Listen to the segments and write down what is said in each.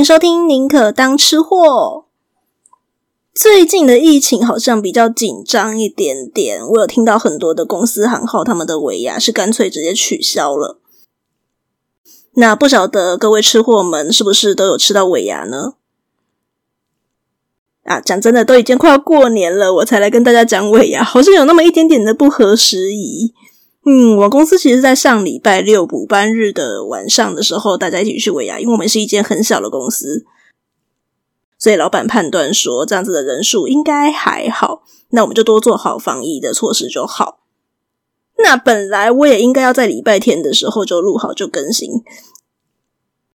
迎收听《宁可当吃货》。最近的疫情好像比较紧张一点点，我有听到很多的公司行号，他们的尾牙是干脆直接取消了。那不晓得各位吃货们是不是都有吃到尾牙呢？啊，讲真的，都已经快要过年了，我才来跟大家讲尾牙，好像有那么一点点的不合时宜。嗯，我公司其实，在上礼拜六补班日的晚上的时候，大家一起去维亚，因为我们是一间很小的公司，所以老板判断说这样子的人数应该还好，那我们就多做好防疫的措施就好。那本来我也应该要在礼拜天的时候就录好就更新，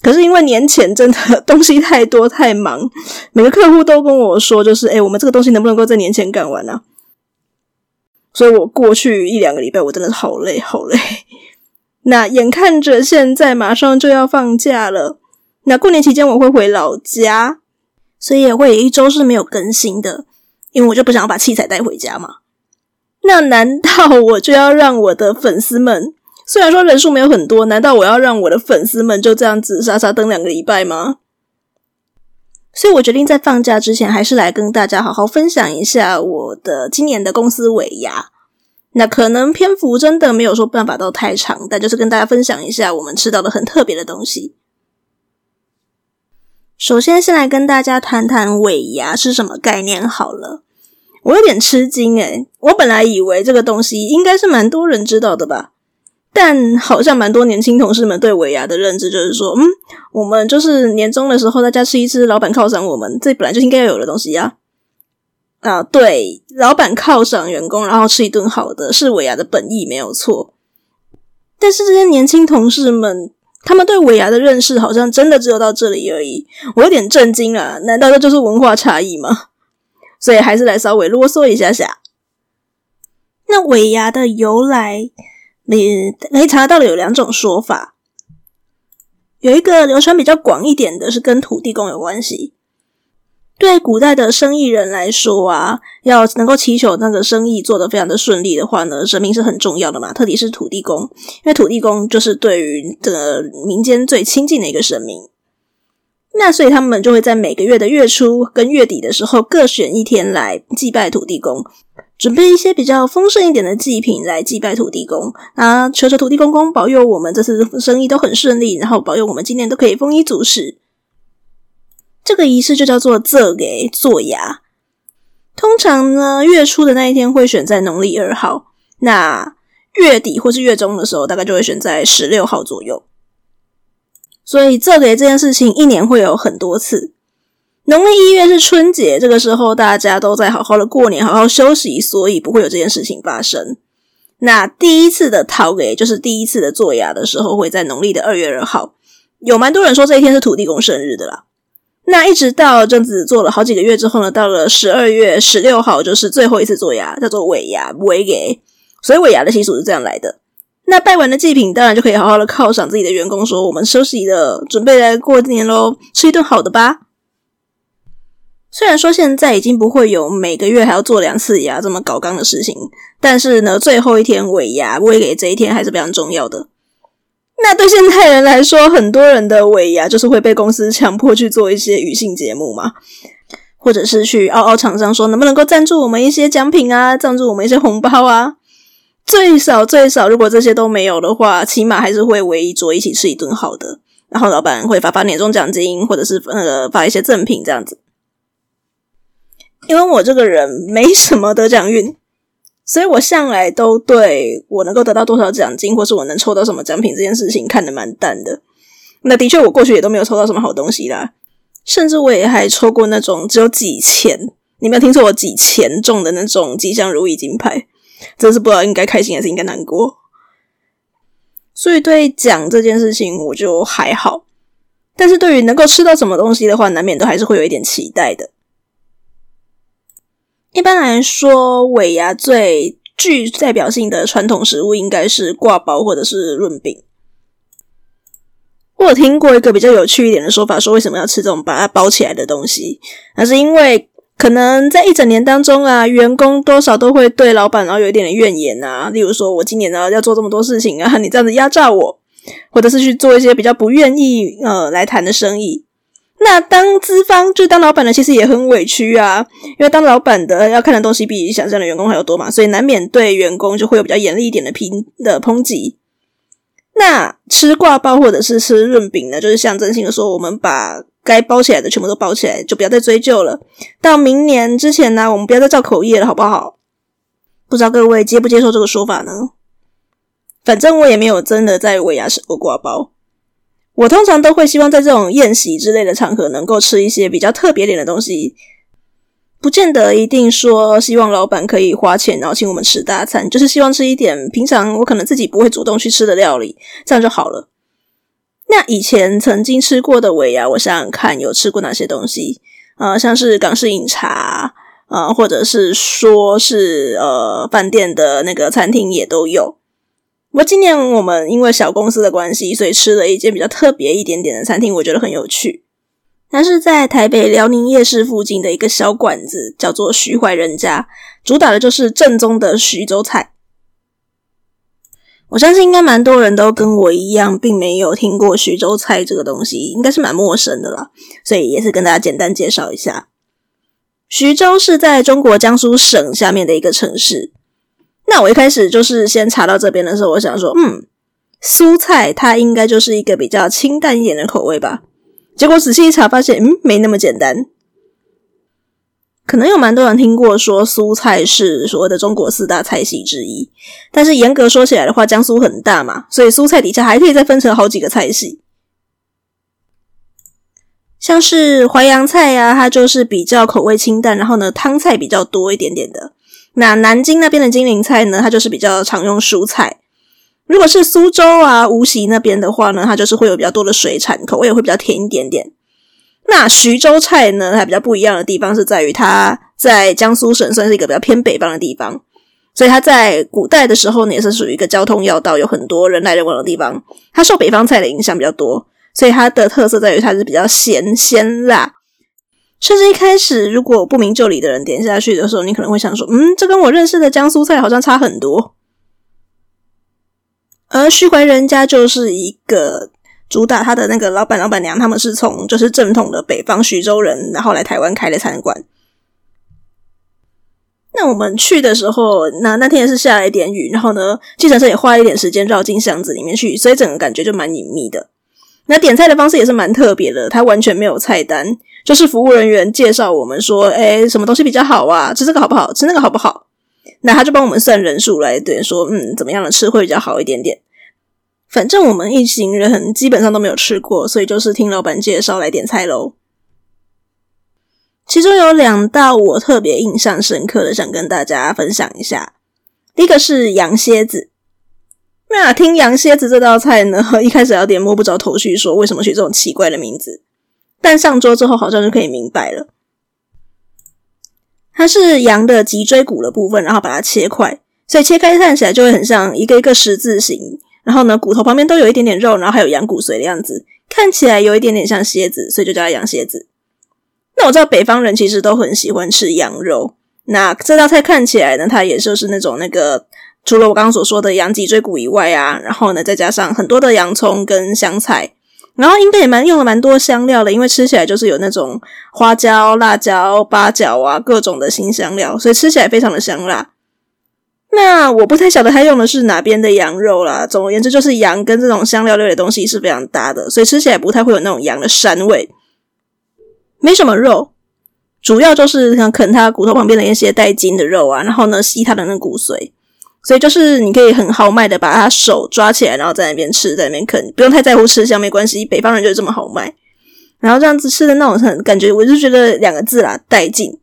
可是因为年前真的 东西太多太忙，每个客户都跟我说，就是诶，我们这个东西能不能够在年前干完呢？所以我过去一两个礼拜，我真的好累好累。那眼看着现在马上就要放假了，那过年期间我会回老家，所以也会有一周是没有更新的，因为我就不想要把器材带回家嘛。那难道我就要让我的粉丝们，虽然说人数没有很多，难道我要让我的粉丝们就这样子傻傻等两个礼拜吗？所以我决定在放假之前，还是来跟大家好好分享一下我的今年的公司尾牙。那可能篇幅真的没有说办法到太长，但就是跟大家分享一下我们吃到的很特别的东西。首先，先来跟大家谈谈尾牙是什么概念好了。我有点吃惊诶，我本来以为这个东西应该是蛮多人知道的吧。但好像蛮多年轻同事们对尾牙的认知就是说，嗯，我们就是年终的时候大家吃一吃，老板犒赏我们，这本来就应该要有的东西呀。啊，对，老板犒赏员工，然后吃一顿好的，是尾牙的本意没有错。但是这些年轻同事们，他们对尾牙的认识好像真的只有到这里而已，我有点震惊啊！难道这就是文化差异吗？所以还是来稍微啰嗦一下下。那尾牙的由来。你可以查到的有两种说法，有一个流传比较广一点的，是跟土地公有关系。对古代的生意人来说啊，要能够祈求那个生意做得非常的顺利的话呢，神明是很重要的嘛，特别是土地公，因为土地公就是对于这个民间最亲近的一个神明。那所以他们就会在每个月的月初跟月底的时候各选一天来祭拜土地公。准备一些比较丰盛一点的祭品来祭拜土地公啊，求求土地公公保佑我们这次生意都很顺利，然后保佑我们今年都可以丰衣足食。这个仪式就叫做做给做牙。通常呢，月初的那一天会选在农历二号，那月底或是月中的时候，大概就会选在十六号左右。所以做给这件事情，一年会有很多次。农历一月是春节，这个时候大家都在好好的过年，好好休息，所以不会有这件事情发生。那第一次的讨给，就是第一次的做牙的时候，会在农历的二月二号。有蛮多人说这一天是土地公生日的啦。那一直到这样子做了好几个月之后呢，到了十二月十六号，就是最后一次做牙，叫做尾牙，尾给。所以尾牙的习俗是这样来的。那拜完的祭品，当然就可以好好的犒赏自己的员工，说我们休息的，准备来过年喽，吃一顿好的吧。虽然说现在已经不会有每个月还要做两次牙这么搞刚的事情，但是呢，最后一天尾牙，尾给这一天还是非常重要的。那对现代人来说，很多人的尾牙就是会被公司强迫去做一些余兴节目嘛，或者是去嗷嗷厂商说能不能够赞助我们一些奖品啊，赞助我们一些红包啊。最少最少，如果这些都没有的话，起码还是会围一桌一起吃一顿好的，然后老板会发发年终奖金，或者是呃发一些赠品这样子。因为我这个人没什么得奖运，所以我向来都对我能够得到多少奖金，或是我能抽到什么奖品这件事情看得蛮淡的。那的确，我过去也都没有抽到什么好东西啦，甚至我也还抽过那种只有几千，你没有听错，我几千中的那种吉祥如意金牌，真是不知道应该开心还是应该难过。所以对奖这件事情我就还好，但是对于能够吃到什么东西的话，难免都还是会有一点期待的。一般来说，尾牙最具代表性的传统食物应该是挂包或者是润饼。我听过一个比较有趣一点的说法，说为什么要吃这种把它包起来的东西？那是因为可能在一整年当中啊，员工多少都会对老板然后有一点点怨言啊。例如说，我今年呢要做这么多事情啊，你这样子压榨我，或者是去做一些比较不愿意呃来谈的生意。那当资方就是当老板的，其实也很委屈啊，因为当老板的要看的东西比想象的员工还要多嘛，所以难免对员工就会有比较严厉一点的评的抨击。那吃挂包或者是吃润饼呢，就是象征性的说，我们把该包起来的全部都包起来，就不要再追究了。到明年之前呢，我们不要再造口业了，好不好？不知道各位接不接受这个说法呢？反正我也没有真的在尾牙吃过挂包。我通常都会希望在这种宴席之类的场合，能够吃一些比较特别点的东西，不见得一定说希望老板可以花钱然后请我们吃大餐，就是希望吃一点平常我可能自己不会主动去吃的料理，这样就好了。那以前曾经吃过的尾牙，我想想看有吃过哪些东西、呃？像是港式饮茶啊、呃，或者是说是呃饭店的那个餐厅也都有。不过今年我们因为小公司的关系，所以吃了一间比较特别一点点的餐厅，我觉得很有趣。它是在台北辽宁夜市附近的一个小馆子，叫做徐怀人家，主打的就是正宗的徐州菜。我相信应该蛮多人都跟我一样，并没有听过徐州菜这个东西，应该是蛮陌生的啦。所以也是跟大家简单介绍一下，徐州是在中国江苏省下面的一个城市。那我一开始就是先查到这边的时候，我想说，嗯，苏菜它应该就是一个比较清淡一点的口味吧。结果仔细一查，发现，嗯，没那么简单。可能有蛮多人听过说苏菜是所谓的中国四大菜系之一，但是严格说起来的话，江苏很大嘛，所以苏菜底下还可以再分成好几个菜系。像是淮扬菜呀、它就是比较口味清淡，然后呢，汤菜比较多一点点的。那南京那边的金陵菜呢，它就是比较常用蔬菜。如果是苏州啊、无锡那边的话呢，它就是会有比较多的水产，口味也会比较甜一点点。那徐州菜呢，它比较不一样的地方是在于它在江苏省算是一个比较偏北方的地方，所以它在古代的时候呢，也是属于一个交通要道，有很多人来人往的地方。它受北方菜的影响比较多，所以它的特色在于它是比较咸鲜辣。甚至一开始，如果不明就里的人点下去的时候，你可能会想说：“嗯，这跟我认识的江苏菜好像差很多。”而徐怀人家就是一个主打他的那个老板、老板娘，他们是从就是正统的北方徐州人，然后来台湾开的餐馆。那我们去的时候，那那天也是下了一点雨，然后呢，计程车也花一点时间绕进巷子里面去，所以整个感觉就蛮隐秘的。那点菜的方式也是蛮特别的，他完全没有菜单。就是服务人员介绍我们说，诶，什么东西比较好啊？吃这个好不好？吃那个好不好？那他就帮我们算人数来对说，嗯，怎么样的吃会比较好一点点。反正我们一行人基本上都没有吃过，所以就是听老板介绍来点菜喽。其中有两道我特别印象深刻的，想跟大家分享一下。第一个是羊蝎子。那听羊蝎子这道菜呢，一开始有点摸不着头绪，说为什么取这种奇怪的名字。但上桌之后，好像就可以明白了。它是羊的脊椎骨的部分，然后把它切块，所以切开看起来就会很像一个一个十字形。然后呢，骨头旁边都有一点点肉，然后还有羊骨髓的样子，看起来有一点点像蝎子，所以就叫它羊蝎子。那我知道北方人其实都很喜欢吃羊肉。那这道菜看起来呢，它也就是那种那个，除了我刚刚所说的羊脊椎骨以外啊，然后呢，再加上很多的洋葱跟香菜。然后应该也蛮用了蛮多香料的，因为吃起来就是有那种花椒、辣椒、八角啊，各种的新香料，所以吃起来非常的香辣。那我不太晓得他用的是哪边的羊肉啦。总而言之，就是羊跟这种香料类的东西是非常搭的，所以吃起来不太会有那种羊的膻味。没什么肉，主要就是像啃它骨头旁边的一些带筋的肉啊，然后呢，吸它的那骨髓。所以就是你可以很豪迈的把他手抓起来，然后在那边吃，在那边啃，不用太在乎吃相，没关系。北方人就是这么豪迈，然后这样子吃的那种很感觉，我就觉得两个字啦，带劲。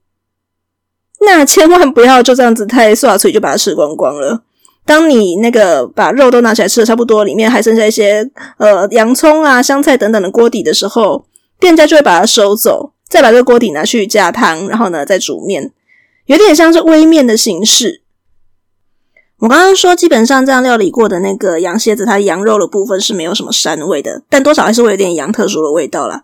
那千万不要就这样子太刷嘴就把它吃光光了。当你那个把肉都拿起来吃的差不多，里面还剩下一些呃洋葱啊、香菜等等的锅底的时候，店家就会把它收走，再把这个锅底拿去加汤，然后呢再煮面，有点像是煨面的形式。我刚刚说，基本上这样料理过的那个羊蝎子，它羊肉的部分是没有什么膻味的，但多少还是会有点羊特殊的味道啦。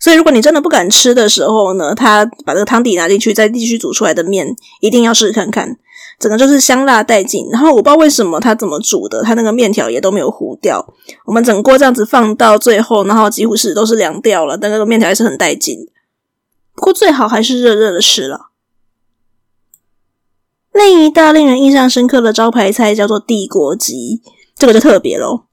所以如果你真的不敢吃的时候呢，他把这个汤底拿进去，再继续煮出来的面一定要试试看看，整个就是香辣带劲。然后我不知道为什么他怎么煮的，他那个面条也都没有糊掉。我们整锅这样子放到最后，然后几乎是都是凉掉了，但那个面条还是很带劲。不过最好还是热热的吃了。另一道令人印象深刻的招牌菜叫做地锅鸡，这个就特别喽。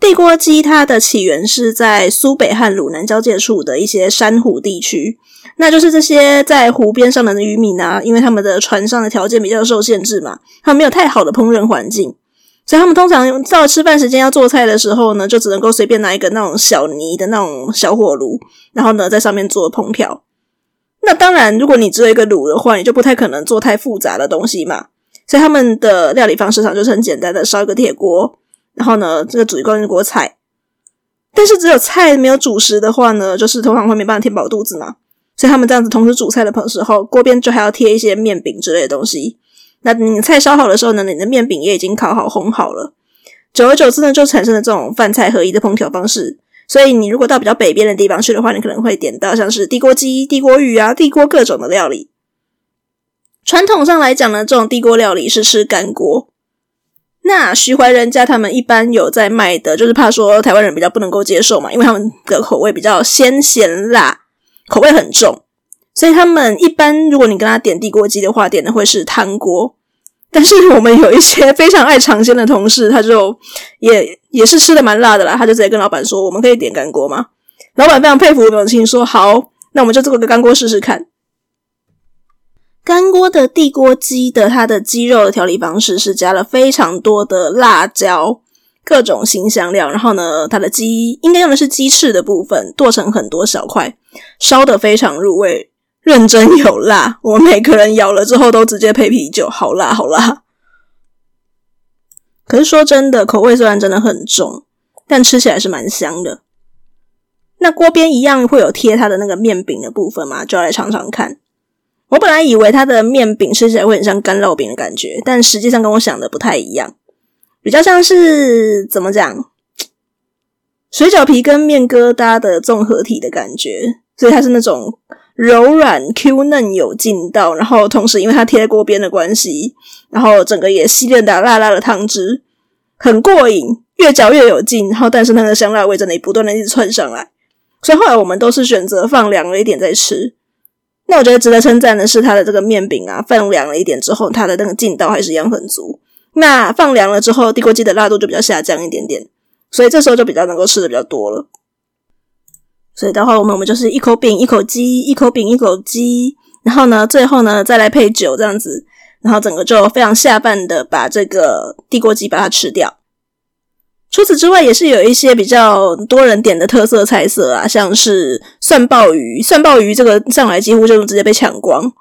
地锅鸡它的起源是在苏北和鲁南交界处的一些山湖地区，那就是这些在湖边上的渔民啊，因为他们的船上的条件比较受限制嘛，他们没有太好的烹饪环境，所以他们通常到吃饭时间要做菜的时候呢，就只能够随便拿一个那种小泥的那种小火炉，然后呢在上面做烹调。那当然，如果你只有一个炉的话，你就不太可能做太复杂的东西嘛，所以他们的料理方式上就是很简单的，烧一个铁锅。然后呢，这个煮一锅一锅菜，但是只有菜没有主食的话呢，就是通常会没办法填饱肚子嘛。所以他们这样子同时煮菜的时候，锅边就还要贴一些面饼之类的东西。那你菜烧好的时候呢，你的面饼也已经烤好烘好了。久而久之呢，就产生了这种饭菜合一的烹调方式。所以你如果到比较北边的地方去的话，你可能会点到像是地锅鸡、地锅鱼啊、地锅各种的料理。传统上来讲呢，这种地锅料理是吃干锅。那徐怀人家他们一般有在卖的，就是怕说台湾人比较不能够接受嘛，因为他们的口味比较鲜咸辣，口味很重，所以他们一般如果你跟他点地锅鸡的话，点的会是汤锅。但是我们有一些非常爱尝鲜的同事，他就也也是吃的蛮辣的啦，他就直接跟老板说：“我们可以点干锅吗？”老板非常佩服我们的心，说：“好，那我们就做个干锅试试看。”干锅的地锅鸡的它的鸡肉的调理方式是加了非常多的辣椒，各种新香料，然后呢，它的鸡应该用的是鸡翅的部分，剁成很多小块，烧得非常入味，认真有辣。我每个人咬了之后都直接配啤酒，好辣好辣。可是说真的，口味虽然真的很重，但吃起来是蛮香的。那锅边一样会有贴它的那个面饼的部分嘛，就要来尝尝看。我本来以为它的面饼吃起来会很像干烙饼的感觉，但实际上跟我想的不太一样，比较像是怎么讲，水饺皮跟面疙瘩的综合体的感觉，所以它是那种柔软 Q 嫩有劲道，然后同时因为它贴在锅边的关系，然后整个也吸了点辣辣的汤汁，很过瘾，越嚼越有劲，然后但是那个香辣味真的不断的一直窜上来，所以后来我们都是选择放凉了一点再吃。那我觉得值得称赞的是，它的这个面饼啊，放凉了一点之后，它的那个劲道还是一样很足。那放凉了之后，地锅鸡的辣度就比较下降一点点，所以这时候就比较能够吃的比较多了。所以的话，我们我们就是一口饼一口鸡，一口饼一口鸡，然后呢，最后呢再来配酒这样子，然后整个就非常下饭的把这个地锅鸡把它吃掉。除此之外，也是有一些比较多人点的特色菜色啊，像是蒜鲍鱼。蒜鲍鱼这个上来几乎就直接被抢光，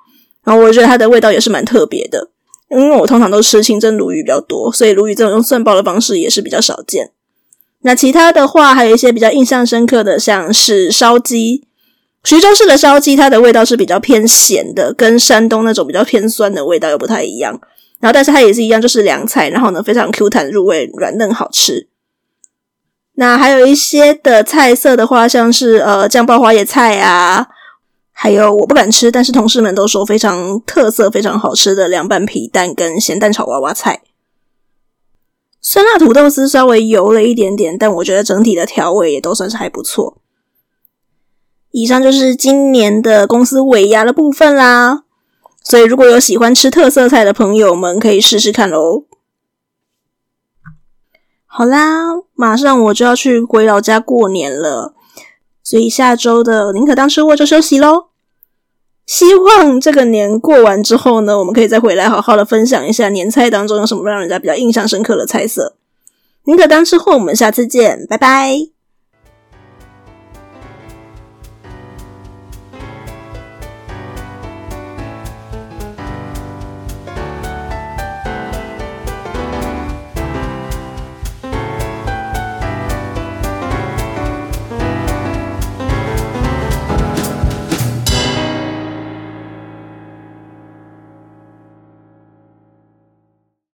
然后我觉得它的味道也是蛮特别的。因为我通常都吃清蒸鲈鱼比较多，所以鲈鱼这种用蒜爆的方式也是比较少见。那其他的话，还有一些比较印象深刻的，像是烧鸡。徐州市的烧鸡，它的味道是比较偏咸的，跟山东那种比较偏酸的味道又不太一样。然后，但是它也是一样，就是凉菜，然后呢，非常 Q 弹入味，软嫩好吃。那还有一些的菜色的话，像是呃酱爆花椰菜啊，还有我不敢吃，但是同事们都说非常特色、非常好吃的凉拌皮蛋跟咸蛋炒娃娃菜。酸辣土豆丝稍微油了一点点，但我觉得整体的调味也都算是还不错。以上就是今年的公司尾牙的部分啦，所以如果有喜欢吃特色菜的朋友们，可以试试看喽。好啦，马上我就要去回老家过年了，所以下周的宁可当吃货就休息喽。希望这个年过完之后呢，我们可以再回来好好的分享一下年菜当中有什么让人家比较印象深刻的菜色。宁可当吃货，我们下次见，拜拜。